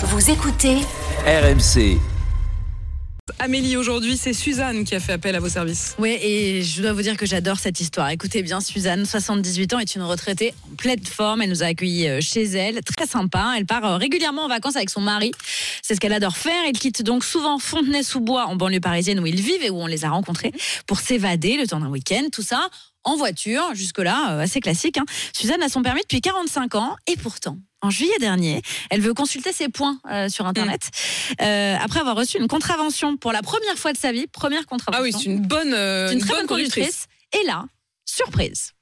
Vous écoutez RMC. Amélie, aujourd'hui, c'est Suzanne qui a fait appel à vos services. Oui, et je dois vous dire que j'adore cette histoire. Écoutez bien, Suzanne, 78 ans, est une retraitée en pleine forme. Elle nous a accueillis euh, chez elle, très sympa. Elle part euh, régulièrement en vacances avec son mari. C'est ce qu'elle adore faire. Il quitte donc souvent Fontenay-sous-Bois, en banlieue parisienne où ils vivent et où on les a rencontrés, pour s'évader le temps d'un week-end. Tout ça en voiture, jusque-là, euh, assez classique. hein. Suzanne a son permis depuis 45 ans et pourtant, en juillet dernier, elle veut consulter ses points euh, sur Internet euh, après avoir reçu une contravention pour la première fois de sa vie, première Ah contravention. oui, c'est une bonne, euh, C'est une très bonne bonne conductrice. Et là, surprise.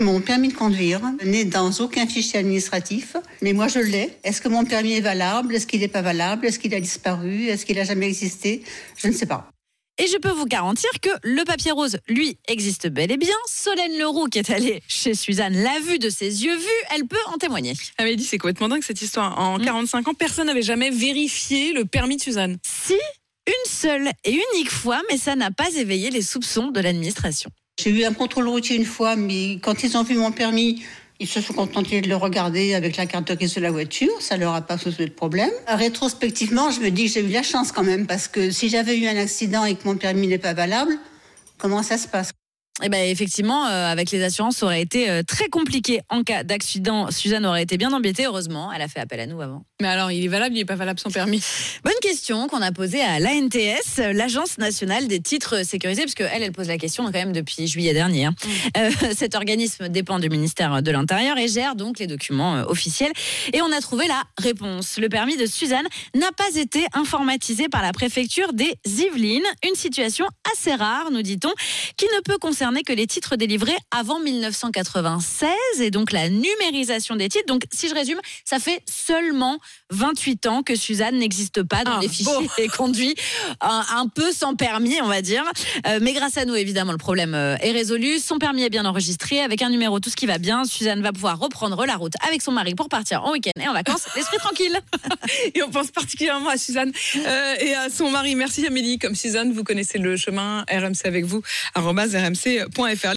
Mon permis de conduire n'est dans aucun fichier administratif, mais moi je l'ai. Est-ce que mon permis est valable? Est-ce qu'il n'est pas valable? Est-ce qu'il a disparu? Est-ce qu'il a jamais existé? Je ne sais pas. Et je peux vous garantir que le papier rose, lui, existe bel et bien. Solène Leroux, qui est allée chez Suzanne, l'a vu de ses yeux vus, elle peut en témoigner. Amélie, c'est complètement dingue cette histoire. En Mm. 45 ans, personne n'avait jamais vérifié le permis de Suzanne. Si, une seule et unique fois, mais ça n'a pas éveillé les soupçons de l'administration. J'ai eu un contrôle routier une fois, mais quand ils ont vu mon permis, ils se sont contentés de le regarder avec la carte grise de la voiture. Ça leur a pas posé de problème. Rétrospectivement, je me dis que j'ai eu la chance quand même, parce que si j'avais eu un accident et que mon permis n'est pas valable, comment ça se passe? Eh ben effectivement, euh, avec les assurances, ça aurait été euh, très compliqué en cas d'accident. Suzanne aurait été bien embêtée, heureusement. Elle a fait appel à nous avant. Mais alors, il est valable, il n'est pas valable son permis. Bonne question qu'on a posée à l'ANTS, l'Agence nationale des titres sécurisés, parce qu'elle, elle pose la question quand même depuis juillet dernier. hein. Euh, cet organisme dépend du ministère de l'Intérieur et gère donc les documents officiels. Et on a trouvé la réponse. Le permis de Suzanne n'a pas été informatisé par la préfecture des Yvelines. Une situation assez rare, nous dit-on, qui ne peut concerner que les titres délivrés avant 1996 et donc la numérisation des titres. Donc, si je résume, ça fait seulement 28 ans que Suzanne n'existe pas dans Ah, les fichiers bon. et conduit un, un peu sans permis, on va dire. Euh, mais grâce à nous, évidemment, le problème euh, est résolu. Son permis est bien enregistré avec un numéro, tout ce qui va bien. Suzanne va pouvoir reprendre la route avec son mari pour partir en week-end et en vacances, l'esprit tranquille. Et on pense particulièrement à Suzanne euh, et à son mari. Merci Amélie. Comme Suzanne, vous connaissez le chemin RMC avec vous, arobase rmc.fr.